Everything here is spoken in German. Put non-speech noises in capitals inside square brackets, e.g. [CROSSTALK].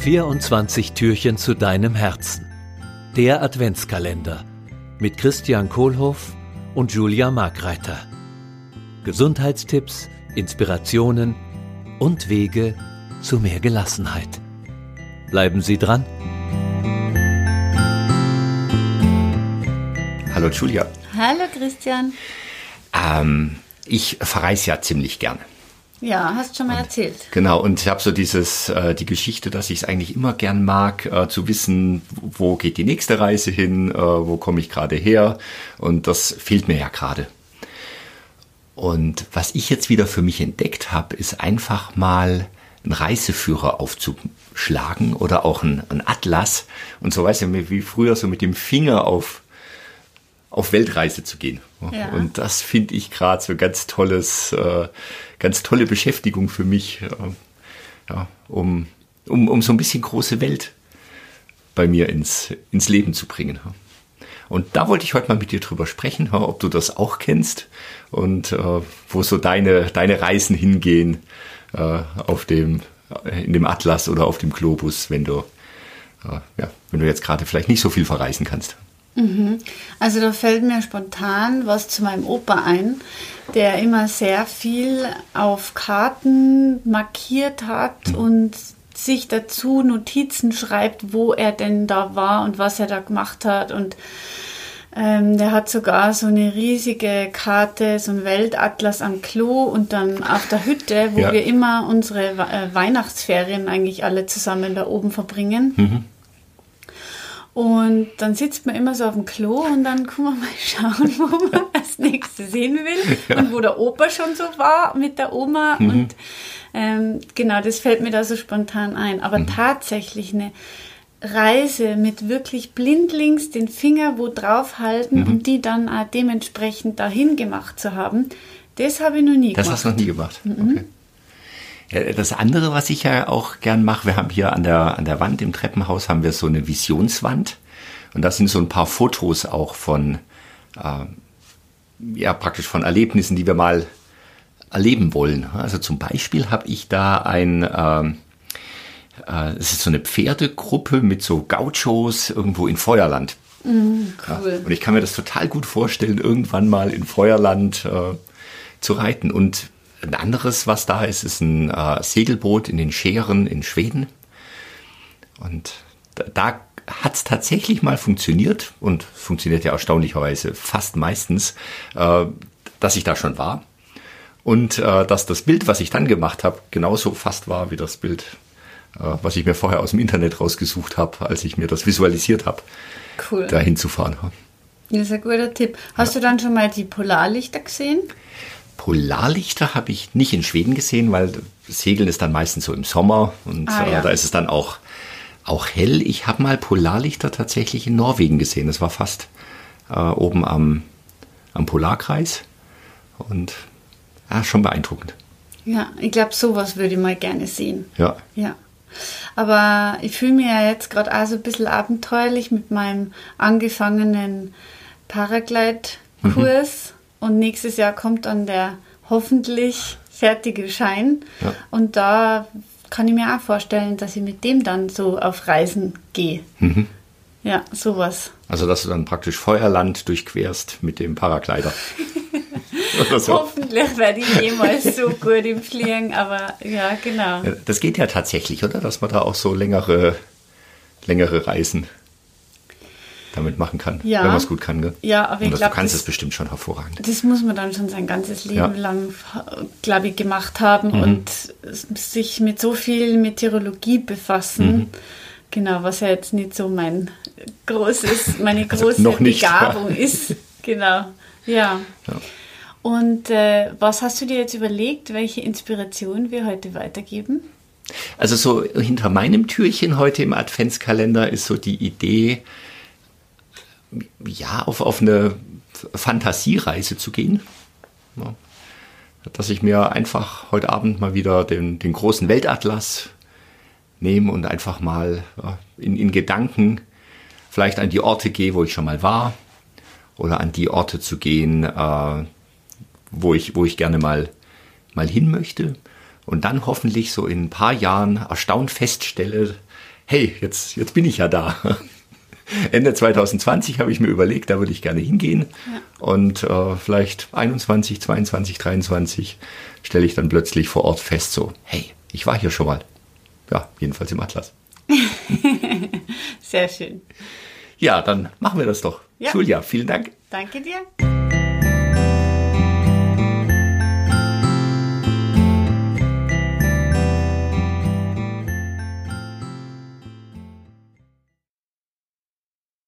24 Türchen zu deinem Herzen. Der Adventskalender mit Christian Kohlhoff und Julia Markreiter. Gesundheitstipps, Inspirationen und Wege zu mehr Gelassenheit. Bleiben Sie dran. Hallo Julia. Hallo Christian. Ähm, ich verreise ja ziemlich gerne. Ja, hast schon mal und, erzählt. Genau, und ich habe so dieses, äh, die Geschichte, dass ich es eigentlich immer gern mag, äh, zu wissen, wo geht die nächste Reise hin, äh, wo komme ich gerade her. Und das fehlt mir ja gerade. Und was ich jetzt wieder für mich entdeckt habe, ist einfach mal einen Reiseführer aufzuschlagen oder auch ein, ein Atlas. Und so weiß ich, wie früher so mit dem Finger auf auf Weltreise zu gehen. Ja. Und das finde ich gerade so ganz tolles, äh, ganz tolle Beschäftigung für mich, äh, ja, um, um, um so ein bisschen große Welt bei mir ins, ins Leben zu bringen. Und da wollte ich heute mal mit dir drüber sprechen, ob du das auch kennst und äh, wo so deine, deine Reisen hingehen äh, auf dem, in dem Atlas oder auf dem Globus, wenn du, äh, ja, wenn du jetzt gerade vielleicht nicht so viel verreisen kannst. Mhm. Also da fällt mir spontan was zu meinem Opa ein, der immer sehr viel auf Karten markiert hat mhm. und sich dazu Notizen schreibt, wo er denn da war und was er da gemacht hat. Und ähm, der hat sogar so eine riesige Karte, so ein Weltatlas am Klo und dann auf der Hütte, wo ja. wir immer unsere äh, Weihnachtsferien eigentlich alle zusammen da oben verbringen. Mhm. Und dann sitzt man immer so auf dem Klo und dann kann man mal [LAUGHS] schauen, wo man als nächstes hin will [LAUGHS] ja. und wo der Opa schon so war mit der Oma. Mhm. Und ähm, genau, das fällt mir da so spontan ein. Aber mhm. tatsächlich eine Reise mit wirklich blindlings den Finger wo drauf halten mhm. und die dann auch dementsprechend dahin gemacht zu haben, das habe ich noch nie das gemacht. Das hast du noch nie gemacht. Mhm. Okay. Das andere, was ich ja auch gern mache, wir haben hier an der, an der Wand im Treppenhaus haben wir so eine Visionswand. Und da sind so ein paar Fotos auch von, äh, ja, praktisch von Erlebnissen, die wir mal erleben wollen. Also zum Beispiel habe ich da ein, äh, äh, es ist so eine Pferdegruppe mit so Gauchos irgendwo in Feuerland. Mm, cool. Ja, und ich kann mir das total gut vorstellen, irgendwann mal in Feuerland äh, zu reiten. Und ein anderes, was da ist, ist ein äh, Segelboot in den Scheren in Schweden. Und da, da hat es tatsächlich mal funktioniert und funktioniert ja erstaunlicherweise fast meistens, äh, dass ich da schon war. Und äh, dass das Bild, was ich dann gemacht habe, genauso fast war wie das Bild, äh, was ich mir vorher aus dem Internet rausgesucht habe, als ich mir das visualisiert habe, cool. da hinzufahren. Das ist ein guter Tipp. Hast ja. du dann schon mal die Polarlichter gesehen? Polarlichter habe ich nicht in Schweden gesehen, weil Segeln ist dann meistens so im Sommer und ah, ja. äh, da ist es dann auch, auch hell. Ich habe mal Polarlichter tatsächlich in Norwegen gesehen. Das war fast äh, oben am, am Polarkreis und ja, schon beeindruckend. Ja, ich glaube, sowas würde ich mal gerne sehen. Ja. Ja. Aber ich fühle mich ja jetzt gerade auch so ein bisschen abenteuerlich mit meinem angefangenen Paraglide-Kurs. Mhm. Und nächstes Jahr kommt dann der hoffentlich fertige Schein. Ja. Und da kann ich mir auch vorstellen, dass ich mit dem dann so auf Reisen gehe. Mhm. Ja, sowas. Also, dass du dann praktisch Feuerland durchquerst mit dem Paraglider. [LAUGHS] so. Hoffentlich werde ich jemals so gut im Fliegen, aber ja, genau. Das geht ja tatsächlich, oder? Dass man da auch so längere, längere Reisen damit machen kann, ja. wenn man es gut kann. Gell? Ja, aber ich glaube, du kannst es bestimmt schon hervorragend. Das muss man dann schon sein ganzes Leben ja. lang, glaube ich, gemacht haben mhm. und sich mit so viel Meteorologie befassen. Mhm. Genau, was ja jetzt nicht so mein großes, meine also große also Begabung ist. Genau, ja. ja. Und äh, was hast du dir jetzt überlegt, welche Inspiration wir heute weitergeben? Also so hinter meinem Türchen heute im Adventskalender ist so die Idee, ja, auf, auf eine Fantasiereise zu gehen. Ja. Dass ich mir einfach heute Abend mal wieder den, den großen Weltatlas nehme und einfach mal ja, in, in Gedanken vielleicht an die Orte gehe, wo ich schon mal war, oder an die Orte zu gehen, äh, wo, ich, wo ich gerne mal, mal hin möchte. Und dann hoffentlich so in ein paar Jahren erstaunt feststelle, hey, jetzt, jetzt bin ich ja da. [LAUGHS] Ende 2020 habe ich mir überlegt, da würde ich gerne hingehen. Ja. Und äh, vielleicht 21, 22, 23 stelle ich dann plötzlich vor Ort fest, so, hey, ich war hier schon mal. Ja, jedenfalls im Atlas. [LAUGHS] Sehr schön. Ja, dann machen wir das doch. Ja. Julia, vielen Dank. Danke dir.